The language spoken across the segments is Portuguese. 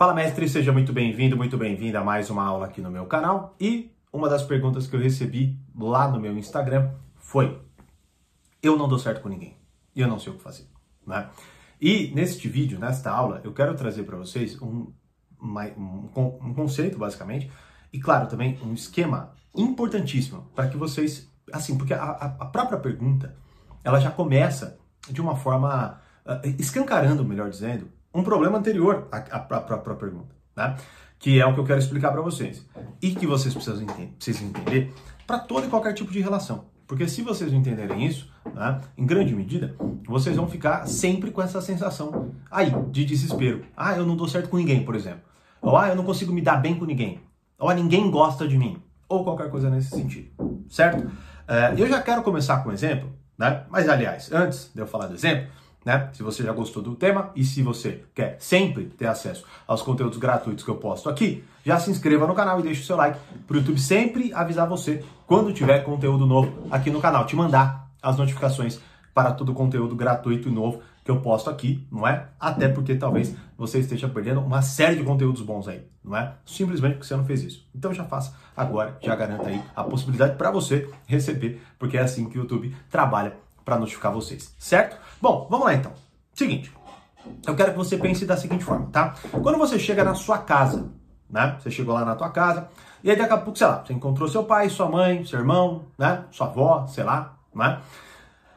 Fala mestre, seja muito bem-vindo, muito bem-vinda a mais uma aula aqui no meu canal. E uma das perguntas que eu recebi lá no meu Instagram foi: eu não dou certo com ninguém, e eu não sei o que fazer, né? E neste vídeo, nesta aula, eu quero trazer para vocês um, um, um conceito, basicamente, e claro, também um esquema importantíssimo para que vocês, assim, porque a, a, própria pergunta, ela já começa de uma forma uh, escancarando, melhor dizendo, um problema anterior à, à própria pergunta, né? que é o que eu quero explicar para vocês e que vocês precisam entender, precisam entender para todo e qualquer tipo de relação. Porque se vocês não entenderem isso, né, em grande medida, vocês vão ficar sempre com essa sensação aí de desespero. Ah, eu não dou certo com ninguém, por exemplo. Ou ah, eu não consigo me dar bem com ninguém. Ou ah, ninguém gosta de mim. Ou qualquer coisa nesse sentido. Certo? Uh, eu já quero começar com um exemplo, né? Mas aliás, antes de eu falar do exemplo, né? Se você já gostou do tema e se você quer sempre ter acesso aos conteúdos gratuitos que eu posto aqui, já se inscreva no canal e deixe o seu like para o YouTube sempre avisar você quando tiver conteúdo novo aqui no canal, te mandar as notificações para todo o conteúdo gratuito e novo que eu posto aqui, não é? Até porque talvez você esteja perdendo uma série de conteúdos bons aí, não é? Simplesmente porque você não fez isso. Então já faça agora, já garanta aí a possibilidade para você receber, porque é assim que o YouTube trabalha para notificar vocês, certo? Bom, vamos lá então. Seguinte, eu quero que você pense da seguinte forma, tá? Quando você chega na sua casa, né? Você chegou lá na tua casa, e aí daqui a pouco, sei lá, você encontrou seu pai, sua mãe, seu irmão, né? Sua avó, sei lá, né?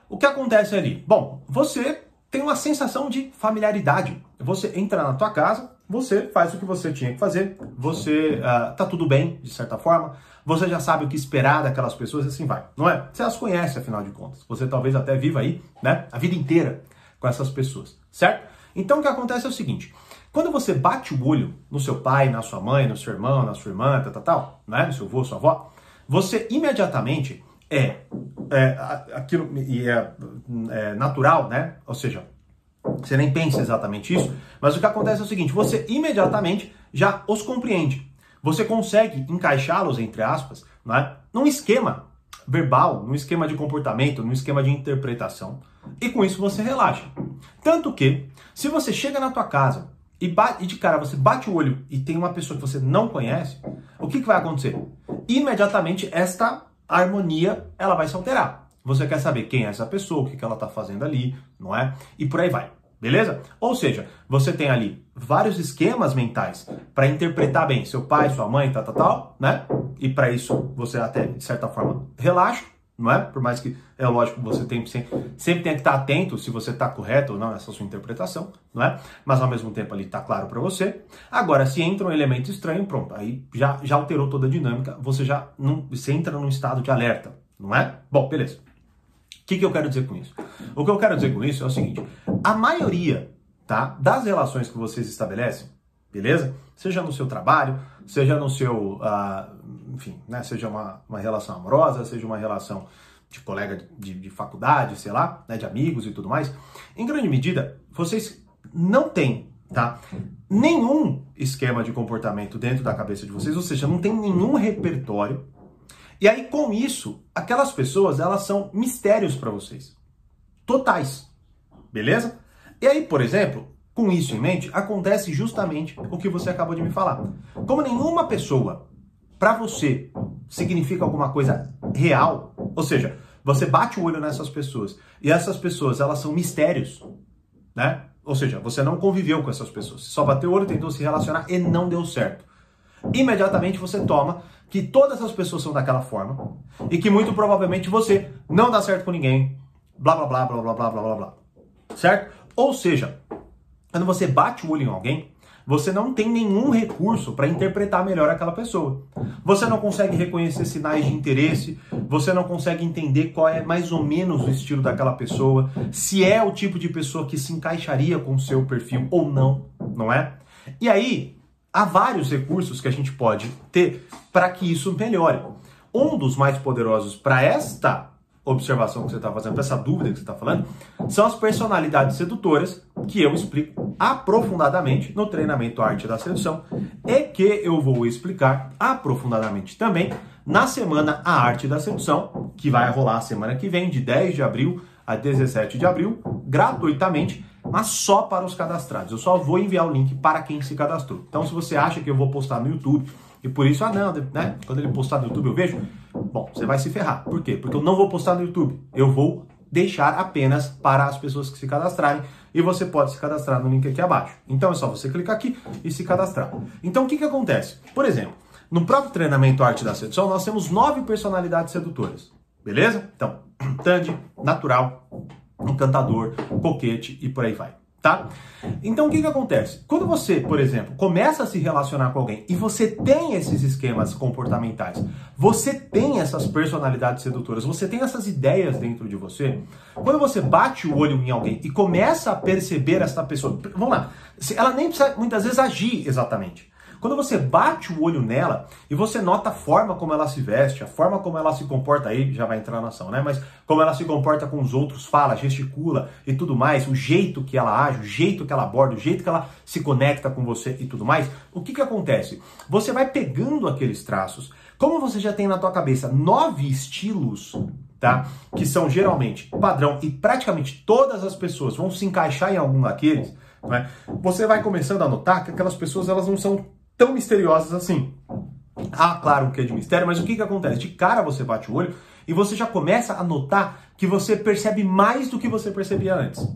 O que acontece ali? Bom, você tem uma sensação de familiaridade. Você entra na tua casa, você faz o que você tinha que fazer, você uh, tá tudo bem, de certa forma, você já sabe o que esperar daquelas pessoas e assim vai, não é? Você as conhece, afinal de contas. Você talvez até viva aí, né, a vida inteira com essas pessoas, certo? Então o que acontece é o seguinte, quando você bate o olho no seu pai, na sua mãe, no seu irmão, na sua irmã, tal, tal, tal né, no seu avô, sua avó, você imediatamente é, é aquilo e é, é natural, né? Ou seja, você nem pensa exatamente isso, mas o que acontece é o seguinte: você imediatamente já os compreende. Você consegue encaixá-los, entre aspas, né, num esquema verbal, num esquema de comportamento, num esquema de interpretação. E com isso você relaxa. Tanto que, se você chega na tua casa e, e de cara você bate o olho e tem uma pessoa que você não conhece, o que, que vai acontecer? Imediatamente esta harmonia ela vai se alterar. Você quer saber quem é essa pessoa, o que, ela está fazendo ali, não é? E por aí vai. Beleza? Ou seja, você tem ali vários esquemas mentais para interpretar bem seu pai, sua mãe, tal, tal, tal, né? E para isso você até, de certa forma, relaxa, não é? Por mais que é lógico você tem, sempre, sempre tem que estar atento se você está correto ou não nessa sua interpretação, não é? Mas ao mesmo tempo ali está claro para você. Agora, se entra um elemento estranho, pronto, aí já, já alterou toda a dinâmica, você já não, você entra num estado de alerta, não é? Bom, beleza. Que, que eu quero dizer com isso? O que eu quero dizer com isso é o seguinte: a maioria tá, das relações que vocês estabelecem, beleza? Seja no seu trabalho, seja no seu, uh, enfim, né, seja uma, uma relação amorosa, seja uma relação de colega de, de faculdade, sei lá, né, de amigos e tudo mais, em grande medida, vocês não têm tá? Nenhum esquema de comportamento dentro da cabeça de vocês, ou seja, não tem nenhum repertório e aí, com isso, aquelas pessoas, elas são mistérios para vocês. Totais. Beleza? E aí, por exemplo, com isso em mente, acontece justamente o que você acabou de me falar. Como nenhuma pessoa para você significa alguma coisa real, ou seja, você bate o olho nessas pessoas e essas pessoas, elas são mistérios, né? Ou seja, você não conviveu com essas pessoas, só bateu o olho, tentou se relacionar e não deu certo. Imediatamente você toma que todas as pessoas são daquela forma e que muito provavelmente você não dá certo com ninguém, blá blá blá blá blá blá blá blá. Certo? Ou seja, quando você bate o olho em alguém, você não tem nenhum recurso para interpretar melhor aquela pessoa. Você não consegue reconhecer sinais de interesse, você não consegue entender qual é mais ou menos o estilo daquela pessoa, se é o tipo de pessoa que se encaixaria com o seu perfil ou não, não é? E aí, há vários recursos que a gente pode ter para que isso melhore. Um dos mais poderosos para esta observação que você está fazendo, para essa dúvida que você está falando, são as personalidades sedutoras, que eu explico aprofundadamente no treinamento Arte da Sedução e que eu vou explicar aprofundadamente também na semana A Arte da Sedução, que vai rolar a semana que vem, de 10 de abril a 17 de abril, gratuitamente, mas só para os cadastrados. Eu só vou enviar o link para quem se cadastrou. Então, se você acha que eu vou postar no YouTube e por isso, ah, não, né? Quando ele postar no YouTube eu vejo, bom, você vai se ferrar. Por quê? Porque eu não vou postar no YouTube. Eu vou deixar apenas para as pessoas que se cadastrarem e você pode se cadastrar no link aqui abaixo. Então é só você clicar aqui e se cadastrar. Então o que, que acontece? Por exemplo, no próprio treinamento Arte da Sedução, nós temos nove personalidades sedutoras. Beleza? Então, Tandy, Natural, Encantador, Coquete e por aí vai tá? Então o que que acontece? Quando você, por exemplo, começa a se relacionar com alguém e você tem esses esquemas comportamentais, você tem essas personalidades sedutoras, você tem essas ideias dentro de você, quando você bate o olho em alguém e começa a perceber essa pessoa, vamos lá, ela nem precisa muitas vezes agir exatamente. Quando você bate o olho nela e você nota a forma como ela se veste, a forma como ela se comporta, aí já vai entrar na ação, né? Mas como ela se comporta com os outros, fala, gesticula e tudo mais, o jeito que ela age, o jeito que ela aborda, o jeito que ela se conecta com você e tudo mais, o que que acontece? Você vai pegando aqueles traços, como você já tem na tua cabeça nove estilos, tá? Que são geralmente padrão e praticamente todas as pessoas vão se encaixar em algum daqueles, né? Você vai começando a notar que aquelas pessoas elas não são tão misteriosas assim. Ah, claro que é de mistério, mas o que, que acontece? De cara você bate o olho e você já começa a notar que você percebe mais do que você percebia antes.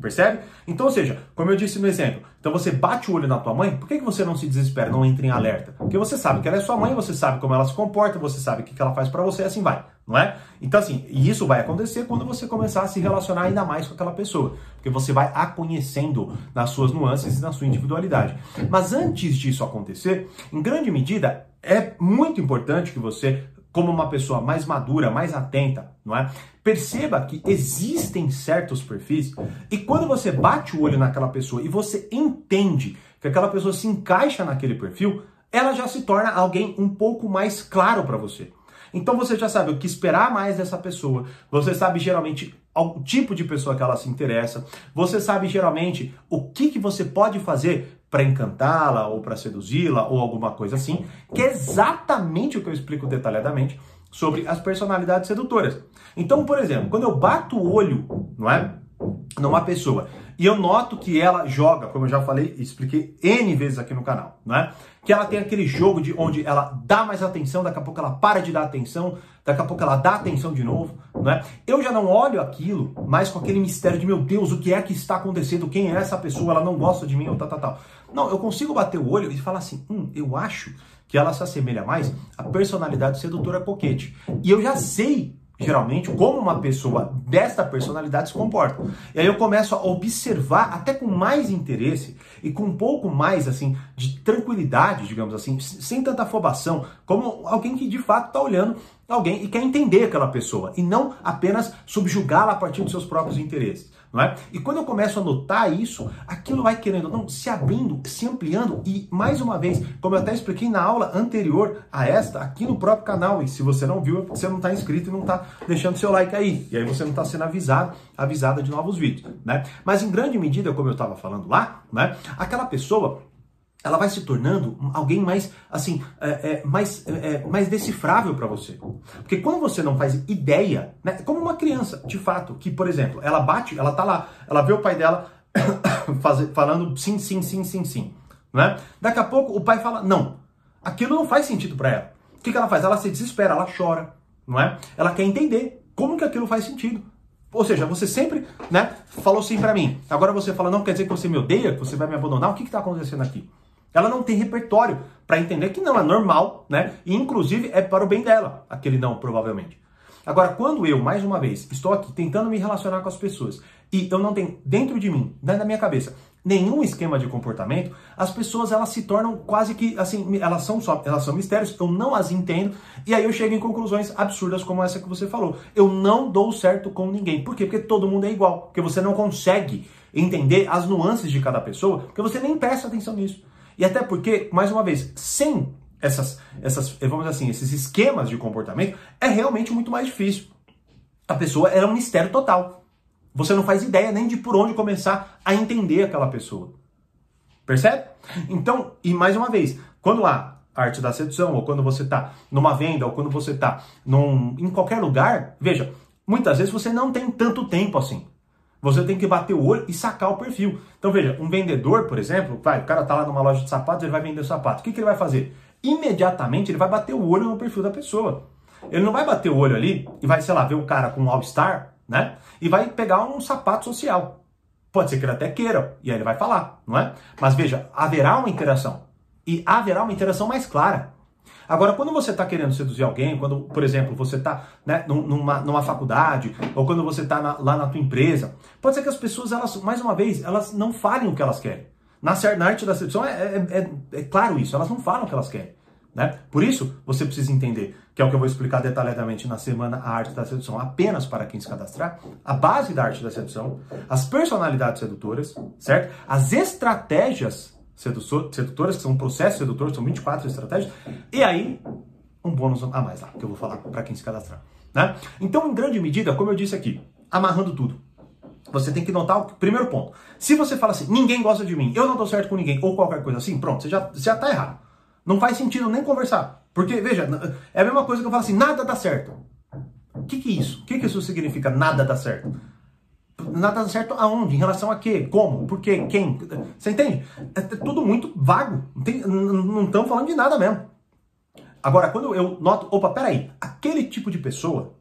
Percebe? Então, ou seja, como eu disse no exemplo, então você bate o olho na tua mãe, por que, que você não se desespera, não entra em alerta? Porque você sabe que ela é sua mãe, você sabe como ela se comporta, você sabe o que, que ela faz para você assim vai, não é? Então, assim, e isso vai acontecer quando você começar a se relacionar ainda mais com aquela pessoa, porque você vai a conhecendo nas suas nuances e na sua individualidade. Mas antes disso acontecer, em grande medida, é muito importante que você como uma pessoa mais madura, mais atenta, não é? Perceba que existem certos perfis e quando você bate o olho naquela pessoa e você entende que aquela pessoa se encaixa naquele perfil, ela já se torna alguém um pouco mais claro para você. Então você já sabe o que esperar mais dessa pessoa. Você sabe geralmente o tipo de pessoa que ela se interessa. Você sabe geralmente o que, que você pode fazer para encantá-la ou para seduzi-la ou alguma coisa assim, que é exatamente o que eu explico detalhadamente sobre as personalidades sedutoras. Então, por exemplo, quando eu bato o olho, não é, numa pessoa e eu noto que ela joga, como eu já falei e expliquei N vezes aqui no canal, não é? Que ela tem aquele jogo de onde ela dá mais atenção, daqui a pouco ela para de dar atenção, daqui a pouco ela dá atenção de novo, não é? Eu já não olho aquilo mais com aquele mistério de meu Deus, o que é que está acontecendo? Quem é essa pessoa? Ela não gosta de mim ou tal, tal, tal. Não, eu consigo bater o olho e falar assim, hum, eu acho que ela se assemelha mais à personalidade sedutora coquete. E eu já sei geralmente, como uma pessoa desta personalidade se comporta. E aí eu começo a observar até com mais interesse e com um pouco mais assim de tranquilidade, digamos assim, sem tanta afobação, como alguém que de fato está olhando alguém e quer entender aquela pessoa e não apenas subjugá-la a partir dos seus próprios interesses não é? E quando eu começo a notar isso, aquilo vai querendo não se abrindo, se ampliando e mais uma vez, como eu até expliquei na aula anterior a esta, aqui no próprio canal, e se você não viu, é você não está inscrito e não está deixando seu like aí, e aí você não está sendo avisado, avisada de novos vídeos, né? Mas em grande medida, como eu estava falando lá, né? Aquela pessoa ela vai se tornando alguém mais assim é, é, mais, é, é mais decifrável para você. Porque quando você não faz ideia né como uma criança de fato que por exemplo ela bate ela tá lá ela vê o pai dela falando sim sim sim sim sim né? Daqui a pouco o pai fala não. Aquilo não faz sentido para ela. O que, que ela faz? Ela se desespera ela chora não é? Ela quer entender como que aquilo faz sentido. Ou seja, você sempre, né, falou sim para mim. Agora você fala, não quer dizer que você me odeia, que você vai me abandonar. O que está acontecendo aqui? Ela não tem repertório para entender que não é normal, né? E inclusive é para o bem dela, aquele não, provavelmente. Agora, quando eu, mais uma vez, estou aqui tentando me relacionar com as pessoas e eu não tenho dentro de mim, dentro da minha cabeça, nenhum esquema de comportamento, as pessoas elas se tornam quase que assim, elas são só, elas são mistérios, eu não as entendo e aí eu chego em conclusões absurdas como essa que você falou. Eu não dou certo com ninguém. Por quê? Porque todo mundo é igual, porque você não consegue entender as nuances de cada pessoa, porque você nem presta atenção nisso. E até porque, mais uma vez, sem essas, essas, vamos dizer assim, esses esquemas de comportamento, é realmente muito mais difícil. A pessoa é um mistério total. Você não faz ideia nem de por onde começar a entender aquela pessoa. Percebe? Então, e mais uma vez, quando lá arte da sedução, ou quando você está numa venda, ou quando você está em qualquer lugar, veja, muitas vezes você não tem tanto tempo assim. Você tem que bater o olho e sacar o perfil. Então veja, um vendedor, por exemplo, vai, o cara tá lá numa loja de sapatos, ele vai vender sapato. O que, que ele vai fazer? Imediatamente ele vai bater o olho no perfil da pessoa. Ele não vai bater o olho ali e vai, sei lá, ver um cara com um All-Star, né? E vai pegar um sapato social. Pode ser que ele até queira, e aí ele vai falar, não é? Mas veja, haverá uma interação. E haverá uma interação mais clara. Agora, quando você está querendo seduzir alguém, quando, por exemplo, você está né, numa, numa faculdade, ou quando você está lá na tua empresa, pode ser que as pessoas, elas, mais uma vez, elas não falem o que elas querem. Na, na arte da sedução é, é, é, é claro isso, elas não falam o que elas querem. Né? Por isso, você precisa entender, que é o que eu vou explicar detalhadamente na semana A Arte da Sedução, apenas para quem se cadastrar, a base da arte da sedução, as personalidades sedutoras, certo? As estratégias sedutoras, que são processos sedutores, são 24 estratégias, e aí um bônus a mais lá, que eu vou falar para quem se cadastrar. Né? Então, em grande medida, como eu disse aqui, amarrando tudo, você tem que notar o primeiro ponto. Se você fala assim, ninguém gosta de mim, eu não dou certo com ninguém, ou qualquer coisa assim, pronto, você já, já tá errado. Não faz sentido nem conversar. Porque, veja, é a mesma coisa que eu falo assim, nada dá certo. O que, que é isso? O que, que isso significa, nada dá certo? Nada dá certo aonde? Em relação a quê? Como? Por quê? Quem? Você entende? É tudo muito vago. Não estamos falando de nada mesmo. Agora, quando eu noto, opa, peraí, aquele tipo de pessoa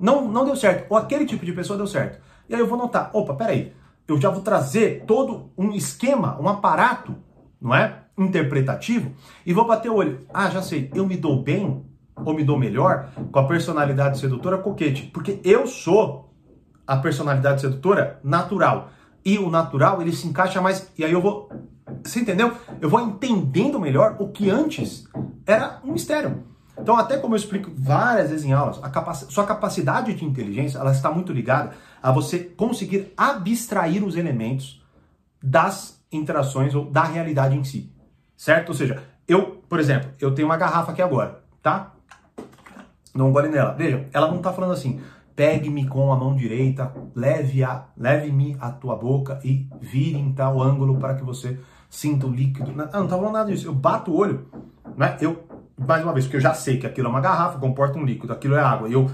não, não deu certo, ou aquele tipo de pessoa deu certo. E aí eu vou notar, opa, peraí, eu já vou trazer todo um esquema, um aparato, não é? Interpretativo, e vou bater o olho. Ah, já sei, eu me dou bem, ou me dou melhor, com a personalidade sedutora coquete, porque eu sou a personalidade sedutora natural. E o natural, ele se encaixa mais. E aí eu vou. Você entendeu? Eu vou entendendo melhor o que antes era um mistério. Então, até como eu explico várias vezes em aulas, a capac... sua capacidade de inteligência ela está muito ligada a você conseguir abstrair os elementos das interações ou da realidade em si. Certo? Ou seja, eu, por exemplo, eu tenho uma garrafa aqui agora, tá? Não gole nela. Veja, ela não está falando assim, Pegue-me com a mão direita, leve-me à tua boca e vire em tal ângulo para que você sinta o líquido. Não, não tá falando nada disso. Eu bato o olho, né? Eu, mais uma vez, porque eu já sei que aquilo é uma garrafa, comporta um líquido, aquilo é água, e eu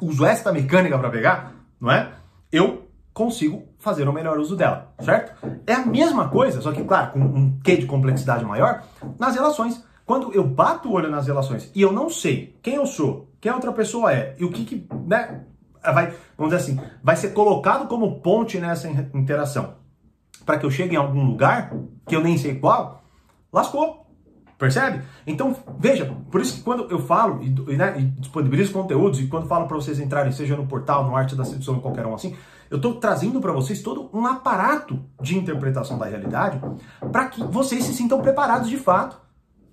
uso esta mecânica para pegar, não é? Eu consigo fazer o melhor uso dela, certo? É a mesma coisa, só que, claro, com um quê de complexidade maior, nas relações. Quando eu bato o olho nas relações e eu não sei quem eu sou, quem a outra pessoa é e o que, que né, vai, vamos dizer assim, vai ser colocado como ponte nessa interação para que eu chegue em algum lugar que eu nem sei qual, lascou. Percebe? Então, veja, por isso que quando eu falo e, né, e disponibilizo conteúdos e quando falo para vocês entrarem, seja no portal, no Arte da Sedução, qualquer um assim, eu estou trazendo para vocês todo um aparato de interpretação da realidade para que vocês se sintam preparados de fato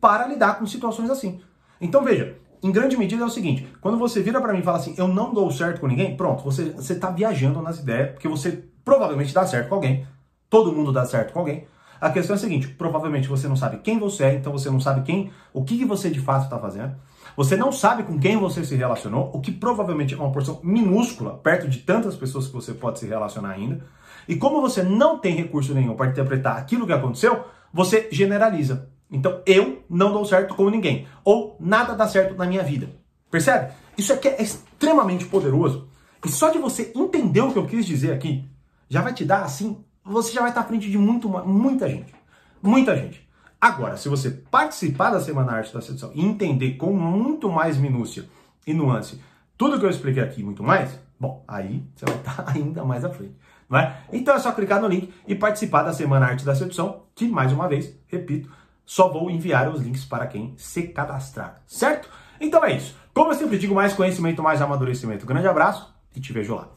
para lidar com situações assim. Então, veja, em grande medida é o seguinte: quando você vira para mim e fala assim, eu não dou certo com ninguém, pronto, você você tá viajando nas ideias, porque você provavelmente dá certo com alguém. Todo mundo dá certo com alguém. A questão é a seguinte: provavelmente você não sabe quem você é, então você não sabe quem, o que, que você de fato está fazendo. Você não sabe com quem você se relacionou, o que provavelmente é uma porção minúscula, perto de tantas pessoas que você pode se relacionar ainda. E como você não tem recurso nenhum para interpretar aquilo que aconteceu, você generaliza. Então eu não dou certo com ninguém. Ou nada dá certo na minha vida. Percebe? Isso aqui é extremamente poderoso. E só de você entender o que eu quis dizer aqui, já vai te dar assim, você já vai estar à frente de muito, muita gente. Muita gente. Agora, se você participar da Semana Arte da Sedução e entender com muito mais minúcia e nuance tudo que eu expliquei aqui muito mais, bom, aí você vai estar ainda mais à frente. Não é? Então é só clicar no link e participar da Semana Arte da Sedução, que mais uma vez, repito, só vou enviar os links para quem se cadastrar, certo? Então é isso. Como eu sempre digo, mais conhecimento, mais amadurecimento. Grande abraço e te vejo lá.